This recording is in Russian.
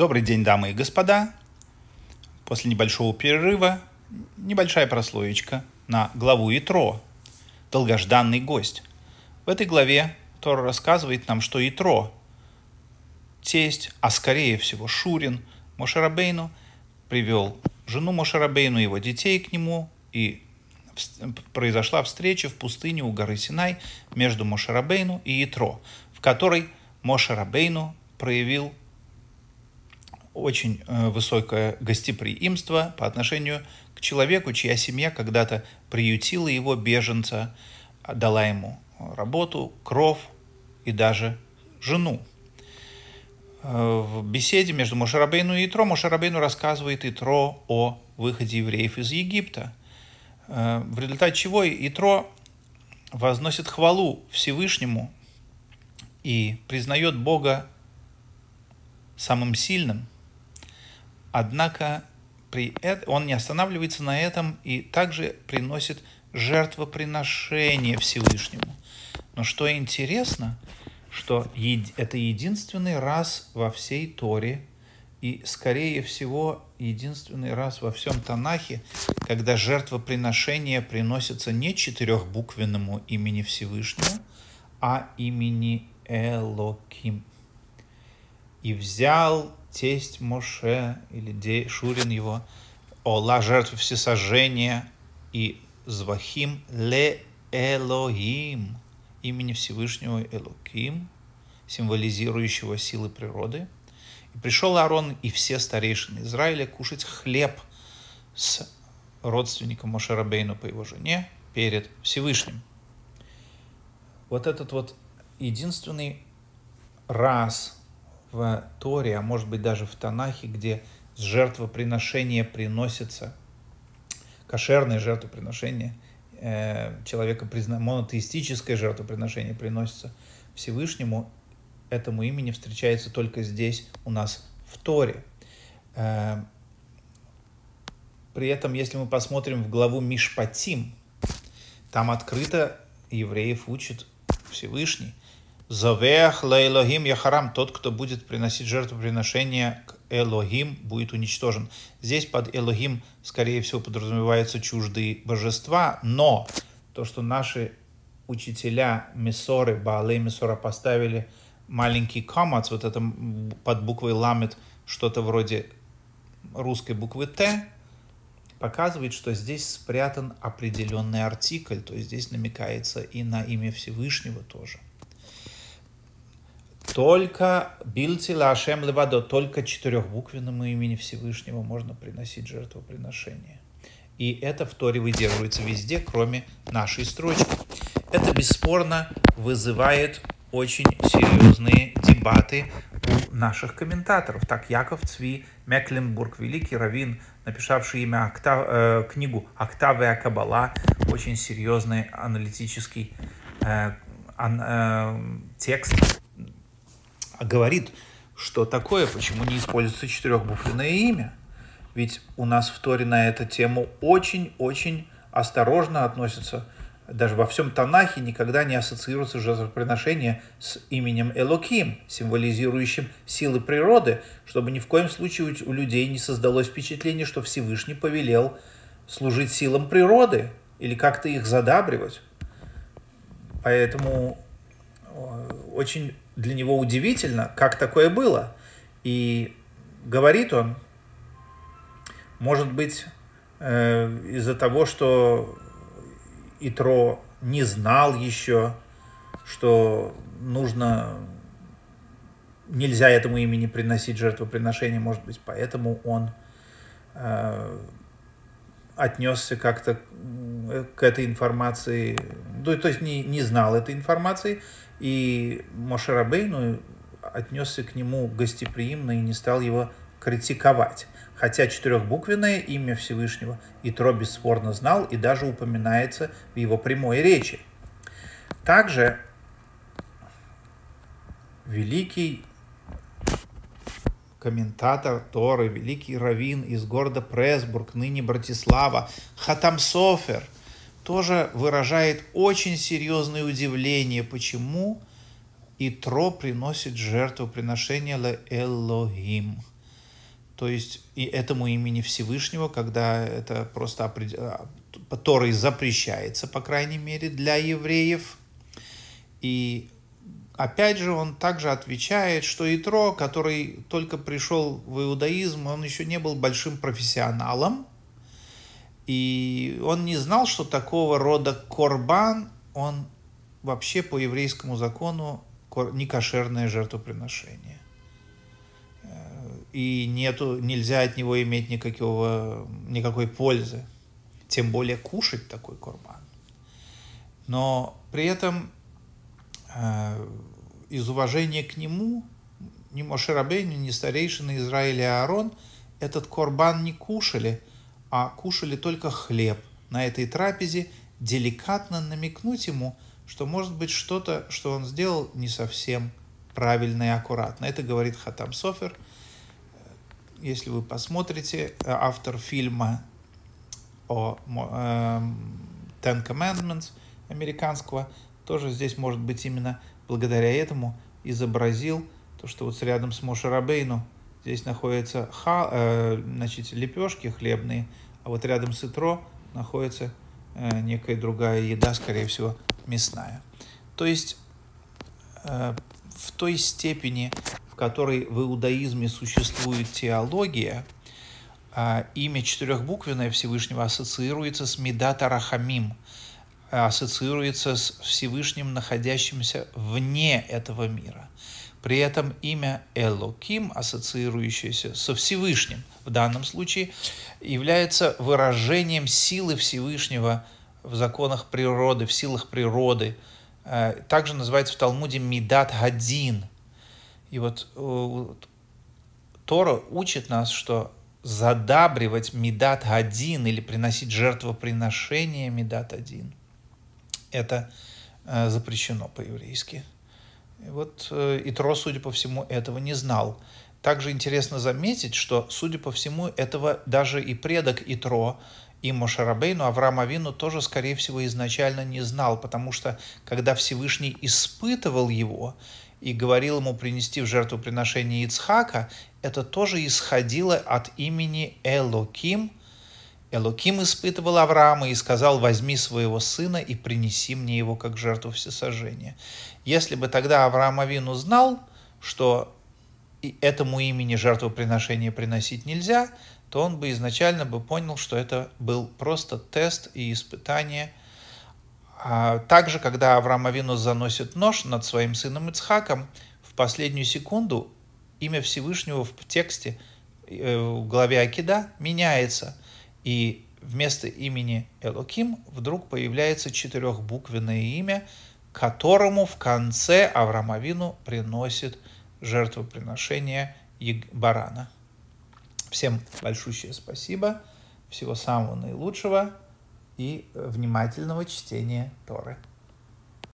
Добрый день, дамы и господа. После небольшого перерыва небольшая прослоечка на главу Итро, долгожданный гость. В этой главе Тора рассказывает нам, что Итро, тесть, а скорее всего Шурин, Мошарабейну, привел жену Мошарабейну, его детей к нему, и произошла встреча в пустыне у горы Синай между Мошарабейну и Итро, в которой Мошарабейну проявил очень э, высокое гостеприимство по отношению к человеку, чья семья когда-то приютила его беженца, дала ему работу, кров и даже жену. Э, в беседе между Мошарабейну и Итро Мошарабейну рассказывает Итро о выходе евреев из Египта, э, в результате чего Итро возносит хвалу Всевышнему и признает Бога самым сильным – Однако при этом он не останавливается на этом и также приносит жертвоприношение Всевышнему. Но что интересно, что это единственный раз во всей Торе и, скорее всего, единственный раз во всем Танахе, когда жертвоприношение приносится не четырехбуквенному имени Всевышнего, а имени Элоким. И взял тесть Моше или де, Шурин его, Ола жертвы всесожжения и Звахим ле Элохим, имени Всевышнего Элоким, символизирующего силы природы. И пришел Аарон и все старейшины Израиля кушать хлеб с родственником Мошерабейну по его жене перед Всевышним. Вот этот вот единственный раз в Торе, а может быть даже в Танахе, где с жертвоприношения приносится, кошерное жертвоприношение, э, человека призна... монотеистическое жертвоприношение приносится Всевышнему, этому имени встречается только здесь у нас в Торе. Э, при этом, если мы посмотрим в главу Мишпатим, там открыто евреев учит Всевышний, Завех Элохим Яхарам, тот, кто будет приносить жертвоприношение к Элохим, будет уничтожен. Здесь под Элохим, скорее всего, подразумеваются чуждые божества, но то, что наши учителя Месоры, Баалей Месора поставили маленький комац, вот это под буквой ламет, что-то вроде русской буквы Т, показывает, что здесь спрятан определенный артикль, то есть здесь намекается и на имя Всевышнего тоже. Только Бильти Лашем Левадо, только четырехбуквенному имени Всевышнего можно приносить жертвоприношение. И это в Торе выдерживается везде, кроме нашей строчки. Это бесспорно вызывает очень серьезные дебаты у наших комментаторов. Так, Яков Цви Мекленбург, великий раввин, написавший имя Октав, э, книгу «Октавия Кабала», очень серьезный аналитический э, ан, э, текст, говорит, что такое, почему не используется четырехбуквенное имя. Ведь у нас в Торе на эту тему очень-очень осторожно относятся. Даже во всем Танахе никогда не ассоциируется жертвоприношение с именем Элоким, символизирующим силы природы, чтобы ни в коем случае у людей не создалось впечатление, что Всевышний повелел служить силам природы или как-то их задабривать. Поэтому очень для него удивительно, как такое было. И говорит он, может быть, э, из-за того, что Итро не знал еще, что нужно, нельзя этому имени приносить жертвоприношение, может быть, поэтому он э, отнесся как-то к этой информации, то, то есть не, не знал этой информации, и Мошерабейну отнесся к нему гостеприимно и не стал его критиковать. Хотя четырехбуквенное имя Всевышнего Итро бесспорно знал и даже упоминается в его прямой речи. Также великий комментатор Торы, великий раввин из города Пресбург, ныне Братислава, Хатам Софер – тоже выражает очень серьезное удивление, почему Итро приносит жертвоприношение Ле Элохим. то есть и этому имени Всевышнего, когда это просто опред... Торой запрещается, по крайней мере, для евреев. И опять же, он также отвечает, что Итро, который только пришел в иудаизм, он еще не был большим профессионалом, и он не знал, что такого рода корбан, он вообще по еврейскому закону не кошерное жертвоприношение. И нету, нельзя от него иметь никакого, никакой пользы. Тем более кушать такой корбан. Но при этом э, из уважения к нему ни Мошерабейни, ни старейшины Израиля Аарон этот корбан не кушали, а кушали только хлеб. На этой трапезе деликатно намекнуть ему – что может быть что-то, что он сделал не совсем правильно и аккуратно. Это говорит Хатам Софер. Если вы посмотрите, э, автор фильма о э, Ten Commandments американского, тоже здесь, может быть, именно благодаря этому изобразил то, что вот рядом с Мошерабейну здесь находятся ха, э, значит, лепешки хлебные, а вот рядом с Итро находится э, некая другая еда, скорее всего, мясная. То есть э, в той степени, в которой в иудаизме существует теология, э, имя четырехбуквенное Всевышнего ассоциируется с Медата Рахамим, ассоциируется с Всевышним, находящимся вне этого мира. При этом имя Элоким, ассоциирующееся со Всевышним, в данном случае является выражением силы Всевышнего – в законах природы, в силах природы. Э, также называется в Талмуде Мидат Гадин. И вот э, Тора учит нас, что задабривать Мидат Гадин или приносить жертвоприношение Мидат Один – это э, запрещено по-еврейски. И вот Итро, судя по всему, этого не знал. Также интересно заметить, что, судя по всему, этого даже и предок Итро и Мошарабейну Авраам Авину тоже, скорее всего, изначально не знал, потому что когда Всевышний испытывал его и говорил ему принести в жертву приношение Ицхака, это тоже исходило от имени Элоким. Элоким испытывал Авраама и сказал, возьми своего сына и принеси мне его как жертву всесожжения. Если бы тогда Авраам Авину знал, что этому имени жертвоприношение приносить нельзя, то он бы изначально бы понял, что это был просто тест и испытание. А также, когда Авраам Авину заносит нож над своим сыном Ицхаком, в последнюю секунду имя Всевышнего в тексте э, в главе Акида меняется, и вместо имени Элоким вдруг появляется четырехбуквенное имя, которому в конце Авраам Авину приносит жертвоприношение барана. Всем большущее спасибо, всего самого наилучшего и внимательного чтения Торы.